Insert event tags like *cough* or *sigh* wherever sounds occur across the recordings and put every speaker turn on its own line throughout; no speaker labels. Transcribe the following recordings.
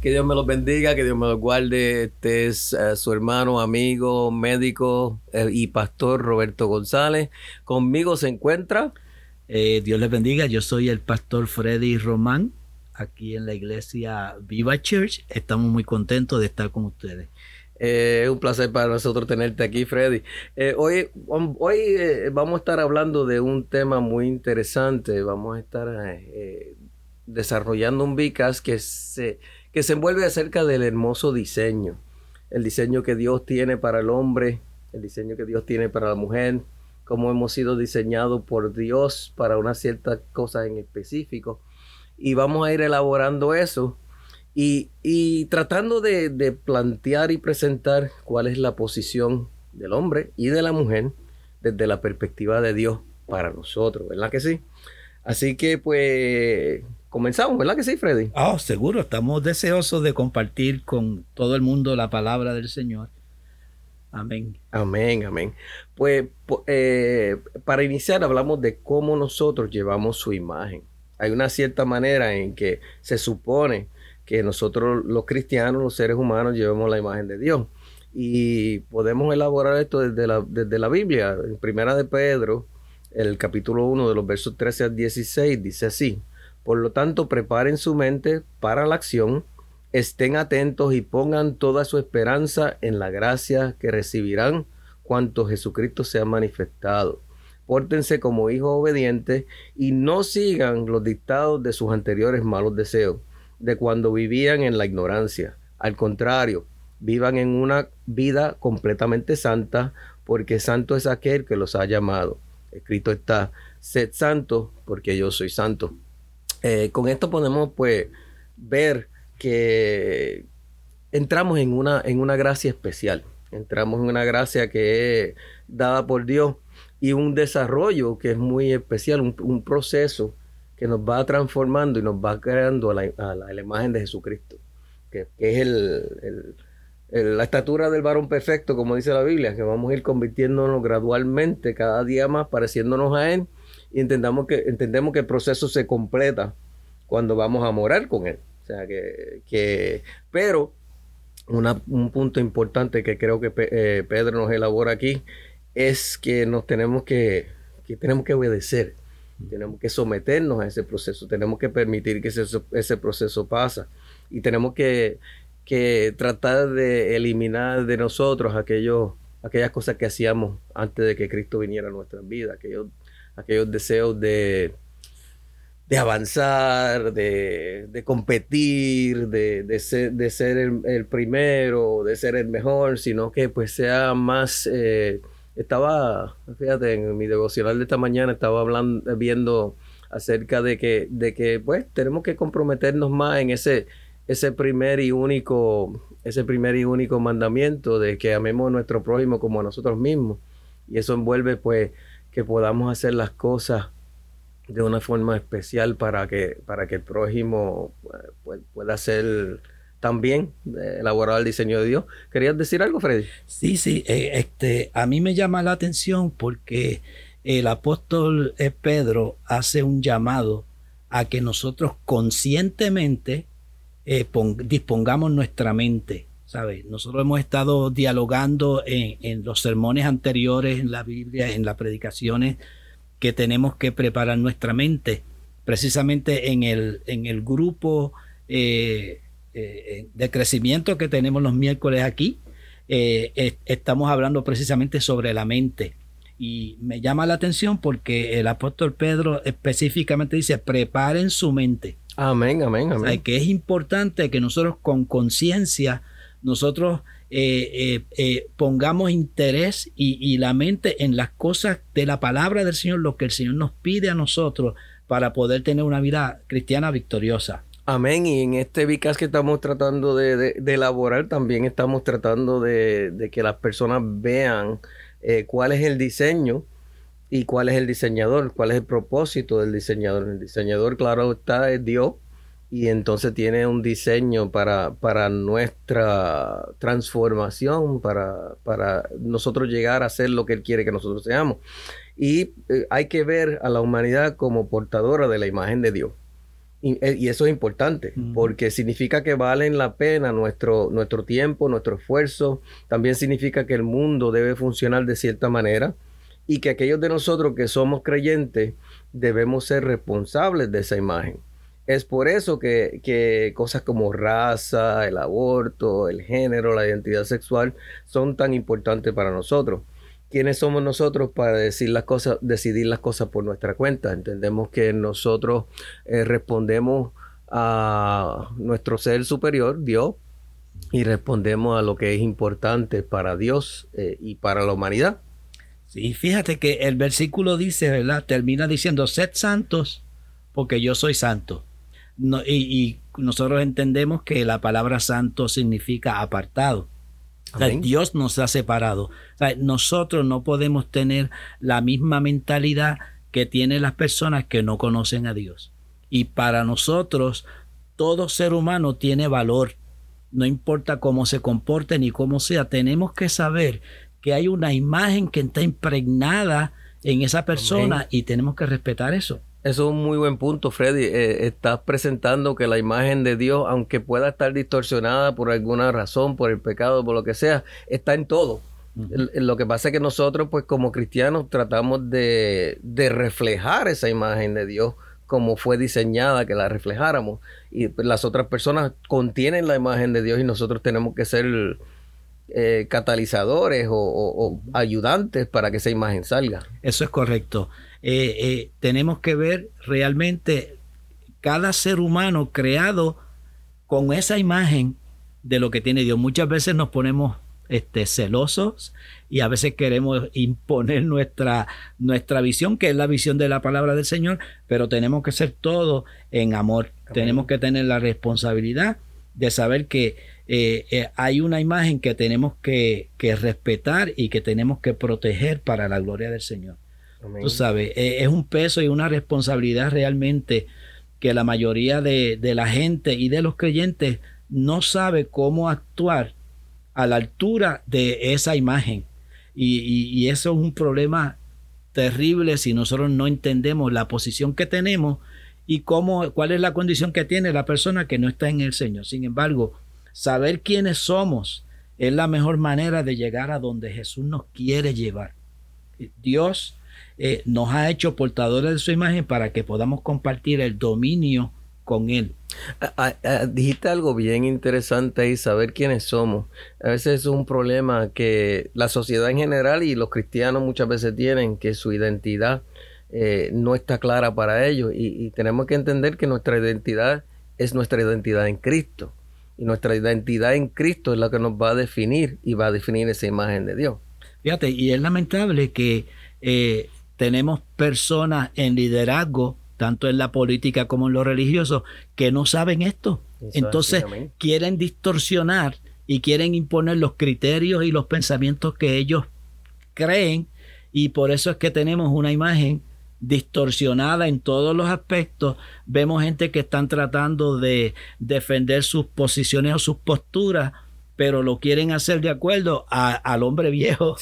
Que Dios me los bendiga, que Dios me los guarde. Este es eh, su hermano, amigo, médico eh, y pastor Roberto González. Conmigo se encuentra.
Eh, Dios les bendiga. Yo soy el pastor Freddy Román, aquí en la iglesia Viva Church. Estamos muy contentos de estar con ustedes.
es un placer para nosotros tenerte aquí, Freddy. hoy hoy vamos a estar hablando de un tema muy interesante. Vamos a estar desarrollando un VICAS que se que se envuelve acerca del hermoso diseño, el diseño que Dios tiene para el hombre, el diseño que Dios tiene para la mujer, cómo hemos sido diseñados por Dios para una cierta cosa en específico. Y vamos a ir elaborando eso y, tratando de, de, plantear y presentar cuál es la posición del hombre y de la mujer desde la perspectiva de Dios para nosotros, ¿verdad que sí? Así que pues comenzamos, ¿verdad que sí, Freddy?
Ah, seguro, estamos deseosos de compartir con todo el mundo la palabra del Señor. Amén.
Amén, amén. Pues eh, para iniciar hablamos de cómo nosotros llevamos su imagen. Hay una cierta manera en que se supone que nosotros los cristianos, los seres humanos, llevamos la imagen de Dios. Y podemos elaborar esto desde la, desde la Biblia. En Primera de Pedro, el capítulo 1 de los versos 13 al 16, dice así. Por lo tanto, preparen su mente para la acción, estén atentos y pongan toda su esperanza en la gracia que recibirán cuanto Jesucristo se ha manifestado. Pórtense como hijos obedientes y no sigan los dictados de sus anteriores malos deseos, de cuando vivían en la ignorancia. Al contrario, vivan en una vida completamente santa, porque santo es aquel que los ha llamado. Escrito está, sed santo, porque yo soy santo. Eh, con esto podemos pues ver que entramos en una, en una gracia especial, entramos en una gracia que es dada por Dios y un desarrollo que es muy especial, un, proceso que nos va transformando y nos va creando a la, imagen de Jesucristo, que, es el, la estatura del varón perfecto, como dice la Biblia, que vamos a ir convirtiéndonos gradualmente, cada día más pareciéndonos a Él y entendamos que, entendemos que el proceso se completa cuando vamos a morar con Él. O sea, que, pero un punto importante que creo que eh, Pedro nos elabora aquí es que nos tenemos que, que tenemos que obedecer, tenemos que someternos a ese proceso, tenemos que permitir que ese, ese proceso pasa y tenemos que, que, tratar de eliminar de nosotros aquellos, aquellas cosas que hacíamos antes de que Cristo viniera a nuestras vidas, aquellos aquellos deseos de, de avanzar, de, competir, de, ser, de ser el, primero, de ser el mejor, sino que pues sea más... Eh, estaba, fíjate, en mi devocional de esta mañana estaba hablando, viendo acerca de que, de que pues tenemos que comprometernos más en ese, ese primer y único, ese primer y único mandamiento de que amemos a nuestro prójimo como a nosotros mismos. Y eso envuelve pues que podamos hacer las cosas de una forma especial para que, para que el prójimo pues, pueda ser también elaborar el diseño de Dios. ¿Querías decir algo, Freddy?
Sí, sí. Eh, este, a mí me llama la atención porque el apóstol eh, Pedro hace un llamado a que nosotros conscientemente eh, dispongamos nuestra mente nosotros hemos estado dialogando en, los sermones anteriores, en la Biblia, en las predicaciones, que tenemos que preparar nuestra mente. Precisamente en el, en el grupo eh, eh, de crecimiento que tenemos los miércoles aquí, eh, estamos hablando precisamente sobre la mente. Y me llama la atención porque el apóstol Pedro específicamente dice, preparen su mente.
Amén, amén, amén.
que es importante que nosotros con conciencia nosotros eh, eh, eh, pongamos interés y, la mente en las cosas de la palabra del Señor, lo que el Señor nos pide a nosotros para poder tener una vida cristiana victoriosa.
Amén. Y en este Vicas que estamos tratando de, elaborar, también estamos tratando de, que las personas vean cuál es el diseño y cuál es el diseñador, cuál es el propósito del diseñador. El diseñador, claro está, es Dios y entonces tiene un diseño para, para nuestra transformación, para, para nosotros llegar a ser lo que Él quiere que nosotros seamos. Y eh, hay que ver a la humanidad como portadora de la imagen de Dios. Y, eh, eso es importante, porque significa que valen la pena nuestro, nuestro tiempo, nuestro esfuerzo. También significa que el mundo debe funcionar de cierta manera y que aquellos de nosotros que somos creyentes debemos ser responsables de esa imagen. Es por eso que, que, cosas como raza, el aborto, el género, la identidad sexual son tan importantes para nosotros. ¿Quiénes somos nosotros para decir las cosas, decidir las cosas por nuestra cuenta? Entendemos que nosotros eh, respondemos a nuestro ser superior, Dios, y respondemos a lo que es importante para Dios eh, y para la humanidad.
Sí, fíjate que el versículo dice, ¿verdad? Termina diciendo, sed santos, porque yo soy santo y, nosotros entendemos que la palabra santo significa apartado. Dios nos ha separado. nosotros no podemos tener la misma mentalidad que tienen las personas que no conocen a Dios. Y para nosotros, todo ser humano tiene valor. No importa cómo se comporte ni cómo sea, tenemos que saber que hay una imagen que está impregnada en esa persona y tenemos que respetar eso.
Eso es un muy buen punto, Freddy. Eh, estás presentando que la imagen de Dios, aunque pueda estar distorsionada por alguna razón, por el pecado, por lo que sea, está en todo. Lo que pasa es que nosotros, pues como cristianos, tratamos de, reflejar esa imagen de Dios como fue diseñada, que la reflejáramos. Y las otras personas contienen la imagen de Dios y nosotros tenemos que ser eh, catalizadores o ayudantes para que esa imagen salga.
Eso es correcto. Eh, eh, tenemos que ver realmente cada ser humano creado con esa imagen de lo que tiene Dios. Muchas veces nos ponemos este, celosos y a veces queremos imponer nuestra, nuestra visión, que es la visión de la palabra del Señor, pero tenemos que ser todo en amor. Tenemos que tener la responsabilidad de saber que eh, hay una imagen que tenemos que, que respetar y que tenemos que proteger para la gloria del Señor. Tú sabes, e, es un peso y una responsabilidad realmente que la mayoría de, la gente y de los creyentes no sabe cómo actuar a la altura de esa imagen. Y, eso es un problema terrible si nosotros no entendemos la posición que tenemos y cómo, cuál es la condición que tiene la persona que no está en el Señor. Sin embargo, saber quiénes somos es la mejor manera de llegar a donde Jesús nos quiere llevar. Dios eh, nos ha hecho portadores de su imagen para que podamos compartir el dominio con Él.
dijiste algo bien interesante y saber quiénes somos. A veces es un problema que la sociedad en general y los cristianos muchas veces tienen, que su identidad eh, no está clara para ellos y, y tenemos que entender que nuestra identidad es nuestra identidad en Cristo. Y nuestra identidad en Cristo es la que nos va a definir y va a definir esa imagen de Dios.
Fíjate, y es lamentable que eh, tenemos personas en liderazgo, tanto en la política como en lo religioso, que no saben esto. Entonces quieren distorsionar y quieren imponer los criterios y los pensamientos que ellos creen y por eso es que tenemos una imagen distorsionada en todos los aspectos. Vemos gente que están tratando de defender sus posiciones o sus posturas pero lo quieren hacer de acuerdo al hombre viejo,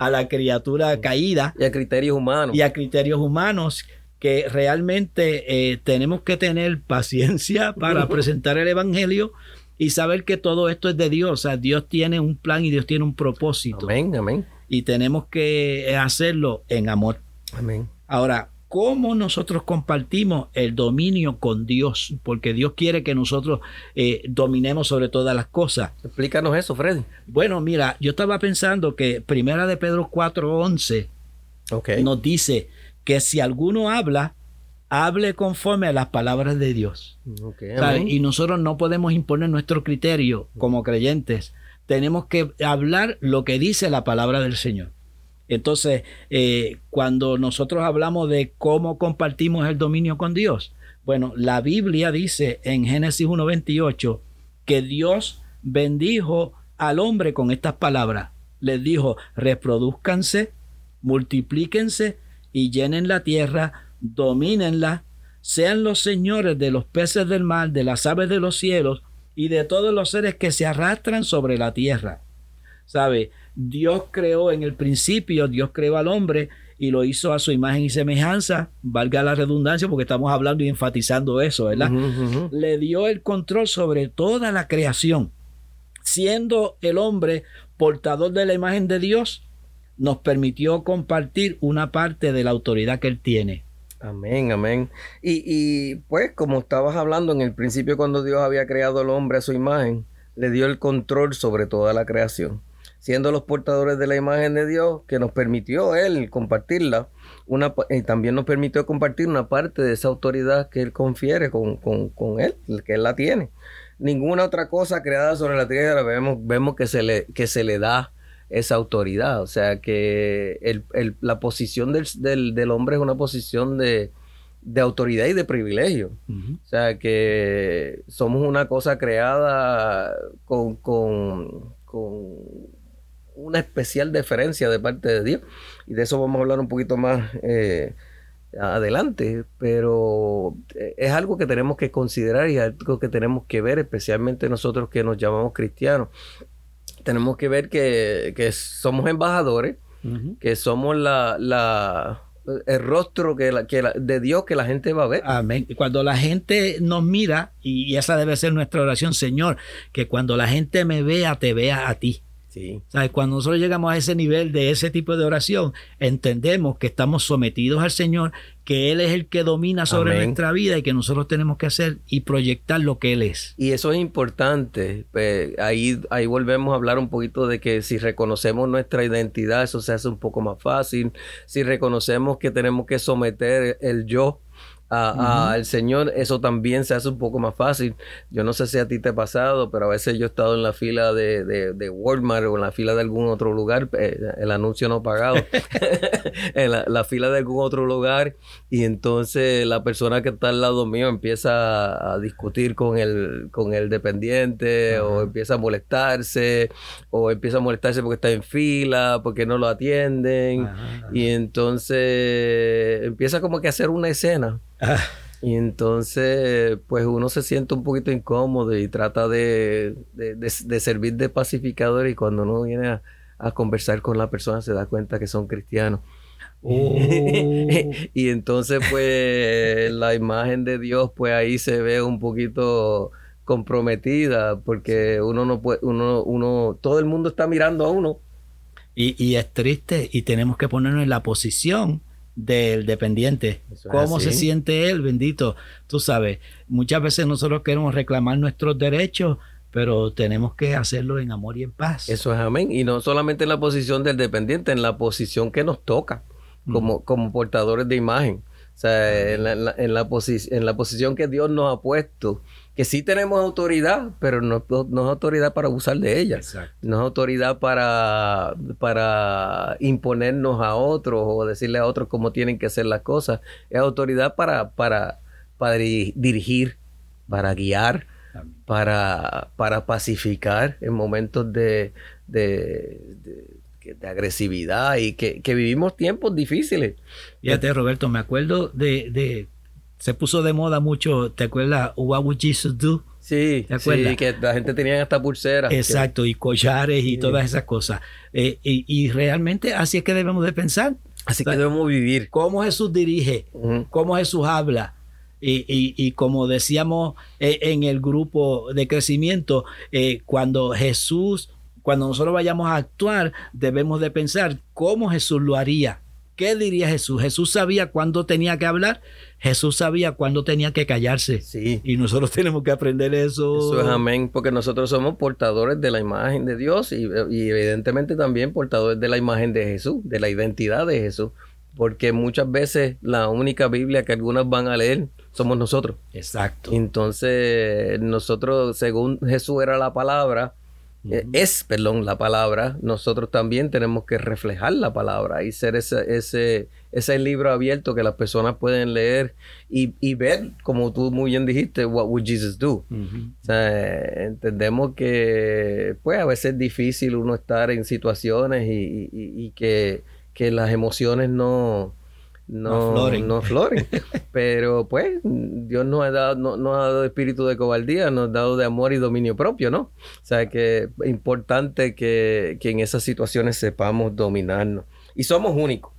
a la criatura caída.
Y a criterios humanos.
Y a criterios humanos que realmente eh, tenemos que tener paciencia para presentar el Evangelio y saber que todo esto es de Dios. O sea, Dios tiene un plan y Dios tiene un propósito.
Amén, amén.
Y tenemos que hacerlo en amor.
Amén.
Ahora, cómo nosotros compartimos el dominio con Dios, porque Dios quiere que nosotros eh, dominemos sobre todas las cosas.
Explícanos eso, Freddy.
Bueno, mira, yo estaba pensando que Primera de Pedro 4:11 okay. nos dice que si alguno habla, hable conforme a las palabras de Dios. y nosotros no podemos imponer nuestro criterio como creyentes. Tenemos que hablar lo que dice la palabra del Señor. Entonces, eh, cuando nosotros hablamos de cómo compartimos el dominio con Dios, bueno, la Biblia dice en Génesis 1.28 que Dios bendijo al hombre con estas palabras. les dijo, reproduzcanse, multiplíquense y llenen la tierra, domínenla, sean los señores de los peces del mar, de las aves de los cielos y de todos los seres que se arrastran sobre la tierra. ¿Sabe? Dios creó en el principio, Dios creó al hombre y lo hizo a su imagen y semejanza, valga la redundancia porque estamos hablando y enfatizando eso, ¿verdad? Le dio el control sobre toda la creación. Siendo el hombre portador de la imagen de Dios, nos permitió compartir una parte de la autoridad que él tiene.
Amén, amén. Y, y, pues como estabas hablando en el principio cuando Dios había creado al hombre a su imagen, le dio el control sobre toda la creación siendo los portadores de la imagen de Dios, que nos permitió Él compartirla, una, y también nos permitió compartir una parte de esa autoridad que Él confiere con, Él, que Él la tiene. Ninguna otra cosa creada sobre la tierra vemos, vemos que, se le, que se le da esa autoridad. O sea que la posición del, hombre es una posición de, autoridad y de privilegio. O sea que somos una cosa creada con, con, una especial deferencia de parte de Dios. Y de eso vamos a hablar un poquito más eh, adelante. Pero eh, es algo que tenemos que considerar y algo que tenemos que ver, especialmente nosotros que nos llamamos cristianos. Tenemos que ver que, somos embajadores, que somos la, el rostro que, de Dios que la gente va a ver.
Amén. Cuando la gente nos mira, y esa debe ser nuestra oración, Señor, que cuando la gente me vea, te vea a ti. Sí. Cuando nosotros llegamos a ese nivel de ese tipo de oración, entendemos que estamos sometidos al Señor, que Él es el que domina sobre nuestra vida y que nosotros tenemos que hacer y proyectar lo que Él es.
Y eso es importante. Pues, ahí, ahí volvemos a hablar un poquito de que si reconocemos nuestra identidad, eso se hace un poco más fácil. Si reconocemos que tenemos que someter el yo al Señor, eso también se hace un poco más fácil. Yo no sé si a ti te ha pasado, pero a veces yo he estado en la fila de, de, Walmart o en la fila de algún otro lugar, eh, el anuncio no pagado, *laughs* *laughs* en la, fila de algún otro lugar, y entonces la persona que está al lado mío empieza a, discutir con el, con el dependiente, o empieza a molestarse, o empieza a molestarse porque está en fila, porque no lo atienden, y entonces empieza como que a hacer una escena. Ah. *laughs* Y entonces, pues uno se siente un poquito incómodo y trata de, servir de pacificador y cuando uno viene a, conversar con la persona se da cuenta que son cristianos. Oh. *laughs* y entonces, pues, la imagen de Dios, pues ahí se ve un poquito comprometida porque uno no puede, uno, uno, todo el mundo está mirando a uno.
Y, y es triste y tenemos que ponernos en la posición del dependiente. ¿Cómo se siente él? Bendito. Tú sabes, muchas veces nosotros queremos reclamar nuestros derechos, pero tenemos que hacerlo en amor y en paz.
Eso es amén. Y no solamente en la posición del dependiente, en la posición que nos toca como, como portadores de imagen. O sea, en la, en, la, en la posición que Dios nos ha puesto que sí tenemos autoridad, pero no, es autoridad para abusar de ella. No es autoridad para, para imponernos a otros o decirle a otros cómo tienen que hacer las cosas. Es autoridad para, para, para dirigir, para guiar, para, para pacificar en momentos de, de, agresividad y que, vivimos tiempos difíciles.
Fíjate, Roberto, me acuerdo de se puso de moda mucho, ¿te acuerdas? What would Jesus do?
Sí, sí, que la gente tenía hasta pulseras.
Exacto, y collares y todas esas cosas. Eh, y, realmente así es que debemos de pensar.
Así que debemos vivir.
Cómo Jesús dirige, cómo Jesús habla. Y, como decíamos eh, en el grupo de crecimiento, eh, cuando Jesús, cuando nosotros vayamos a actuar, debemos de pensar cómo Jesús lo haría. ¿Qué diría Jesús? Jesús sabía cuándo tenía que hablar, Jesús sabía cuándo tenía que callarse. Sí. Y nosotros *laughs* tenemos que aprender eso.
Eso es amén, porque nosotros somos portadores de la imagen de Dios y, evidentemente también portadores de la imagen de Jesús, de la identidad de Jesús. Porque muchas veces la única Biblia que algunas van a leer somos nosotros.
Exacto.
Entonces, nosotros, según Jesús era la palabra, es, perdón, la palabra, nosotros también tenemos que reflejar la palabra y ser ese, ese, ese libro abierto que las personas pueden leer y, y ver, como tú muy bien dijiste, what would Jesus do? o sea, entendemos que pues a veces es difícil uno estar en situaciones y, y que, que las emociones no, no, no floren. *laughs* Pero pues Dios nos ha dado, no, ha dado espíritu de cobardía, nos ha dado de amor y dominio propio, ¿no? O sea que es importante que, que en esas situaciones sepamos dominarnos. Y somos únicos.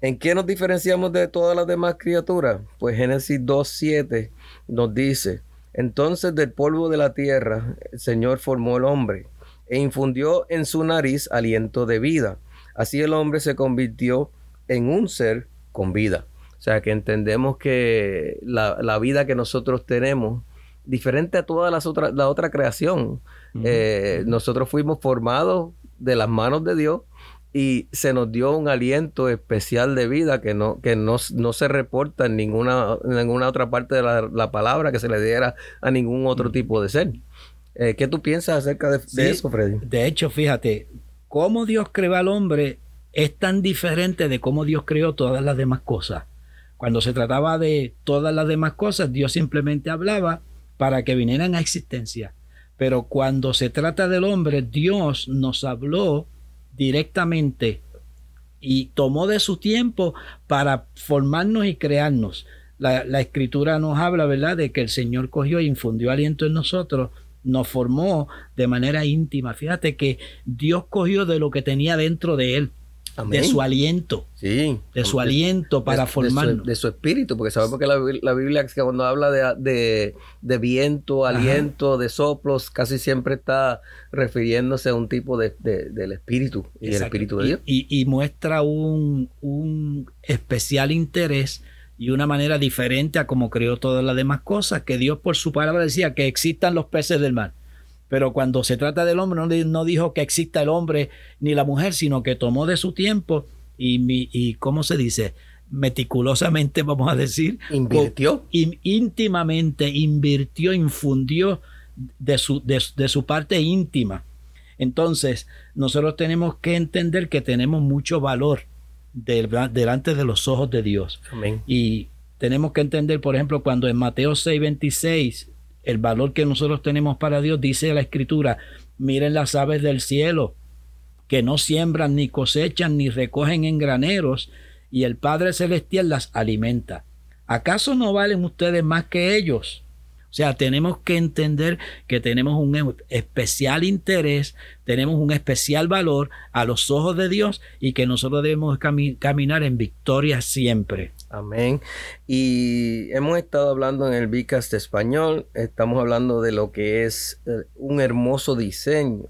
¿En qué nos diferenciamos de todas las demás criaturas? Pues Génesis 2.7 nos dice, entonces del polvo de la tierra el Señor formó el hombre e infundió en su nariz aliento de vida. Así el hombre se convirtió en un ser con vida. O sea, que entendemos que la, vida que nosotros tenemos, diferente a toda las otras, la otra creación, eh, nosotros fuimos formados de las manos de Dios y se nos dio un aliento especial de vida que no, que no, se reporta en ninguna, en ninguna otra parte de la, palabra que se le diera a ningún otro tipo de ser. Eh, ¿Qué tú piensas acerca de, de, eso, Freddy?
De hecho, fíjate, cómo Dios creó al hombre es tan diferente de cómo Dios creó todas las demás cosas. Cuando se trataba de todas las demás cosas, Dios simplemente hablaba para que vinieran a existencia. Pero cuando se trata del hombre, Dios nos habló directamente y tomó de su tiempo para formarnos y crearnos. La, la, escritura nos habla, ¿verdad?, de que el Señor cogió e infundió aliento en nosotros, nos formó de manera íntima. Fíjate que Dios cogió de lo que tenía dentro de él de su aliento.
Sí.
De su aliento para formar.
De, su, espíritu, porque sabemos que la, la Biblia cuando habla de, viento, aliento, de soplos, casi siempre está refiriéndose a un tipo de, del espíritu y el espíritu de Dios.
Y, muestra un, un especial interés y una manera diferente a como creó todas las demás cosas, que Dios por su palabra decía que existan los peces del mar pero cuando se trata del hombre, no, dijo que exista el hombre ni la mujer, sino que tomó de su tiempo y, y ¿cómo se dice? Meticulosamente, *laughs* vamos a decir.
Invirtió.
íntimamente, invirtió, infundió de su, de, su parte íntima. Entonces, nosotros tenemos que entender que tenemos mucho valor delante de los ojos de Dios.
Amén.
Y tenemos que entender, por ejemplo, cuando en Mateo 6, 26 el valor que nosotros tenemos para Dios, dice la escritura, miren las aves del cielo, que no siembran, ni cosechan, ni recogen en graneros, y el Padre Celestial las alimenta. ¿Acaso no valen ustedes más que ellos? O sea, tenemos que entender que tenemos un especial interés, tenemos un especial valor a los ojos de Dios y que nosotros debemos caminar en victoria siempre.
Amén. Y hemos estado hablando en el Vicast español, estamos hablando de lo que es eh, un hermoso diseño.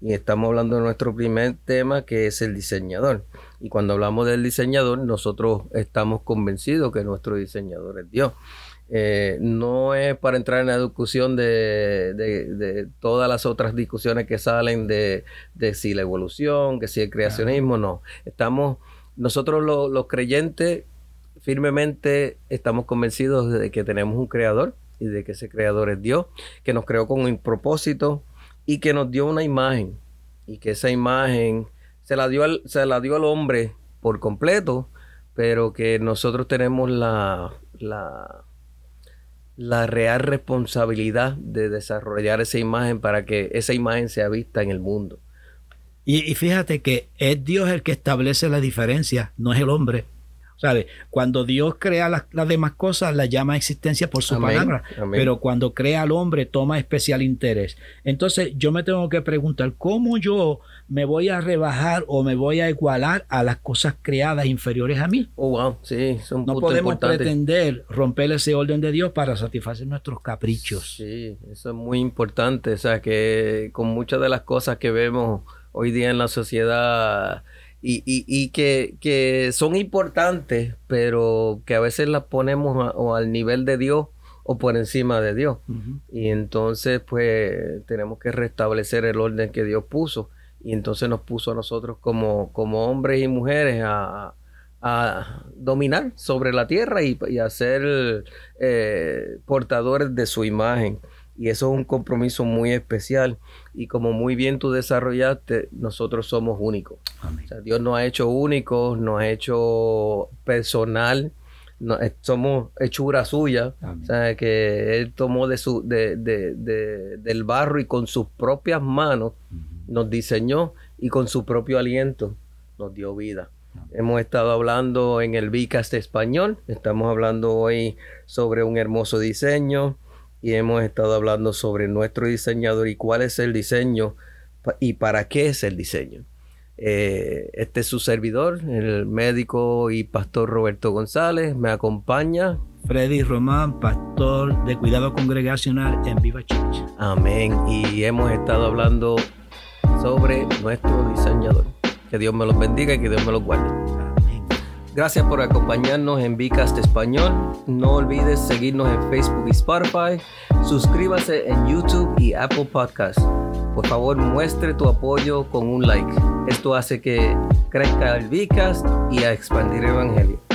Y estamos hablando de nuestro primer tema que es el diseñador. Y cuando hablamos del diseñador, nosotros estamos convencidos que nuestro diseñador es Dios. Eh, no es para entrar en la discusión de, todas las otras discusiones que salen de, si la evolución, que si el creacionismo, no. Estamos, nosotros los creyentes firmemente estamos convencidos de que tenemos un creador y de que ese creador es Dios, que nos creó con un propósito y que nos dio una imagen y que esa imagen se la dio al, se la dio al hombre por completo, pero que nosotros tenemos la, la la real responsabilidad de desarrollar esa imagen para que esa imagen sea vista en el mundo.
Y, fíjate que es Dios el que establece la diferencia, no es el hombre. ¿Sabe? Cuando Dios crea las, demás cosas, las llama a existencia por su palabra. Pero cuando crea al hombre, toma especial interés. Entonces, yo me tengo que preguntar, ¿cómo yo me voy a rebajar o me voy a igualar a las cosas creadas inferiores a mí.
Oh, wow, sí,
son No podemos pretender romper ese orden de Dios para satisfacer nuestros caprichos.
Sí, eso es muy importante. O sea, que con muchas de las cosas que vemos hoy día en la sociedad y, y, que, que, son importantes, pero que a veces las ponemos o al nivel de Dios o por encima de Dios. Y entonces, pues, tenemos que restablecer el orden que Dios puso y entonces nos puso a nosotros como, como hombres y mujeres a, dominar sobre la tierra y, a ser eh, portadores de su imagen. Y eso es un compromiso muy especial. Y como muy bien tú desarrollaste, nosotros somos únicos. Dios nos ha hecho únicos, nos ha hecho personal, eh, somos hechura suya. O sea, que Él tomó de su, de, del barro y con sus propias manos nos diseñó y con su propio aliento nos dio vida. Hemos estado hablando en el Vicast español, estamos hablando hoy sobre un hermoso diseño, y hemos estado hablando sobre nuestro diseñador y cuál es el diseño y para qué es el diseño. Eh, este es su servidor, el médico y pastor Roberto González. Me acompaña
Freddy Román, pastor de cuidado congregacional en Viva Church.
Amén. Y hemos estado hablando sobre nuestro diseñador. Que Dios me los bendiga y que Dios me los guarde. Gracias por acompañarnos en Vicast Español. No olvides seguirnos en Facebook y Spotify. Suscríbase en YouTube y Apple Podcasts. Por favor, muestre tu apoyo con un like. Esto hace que crezca el Vicast y a expandir el Evangelio.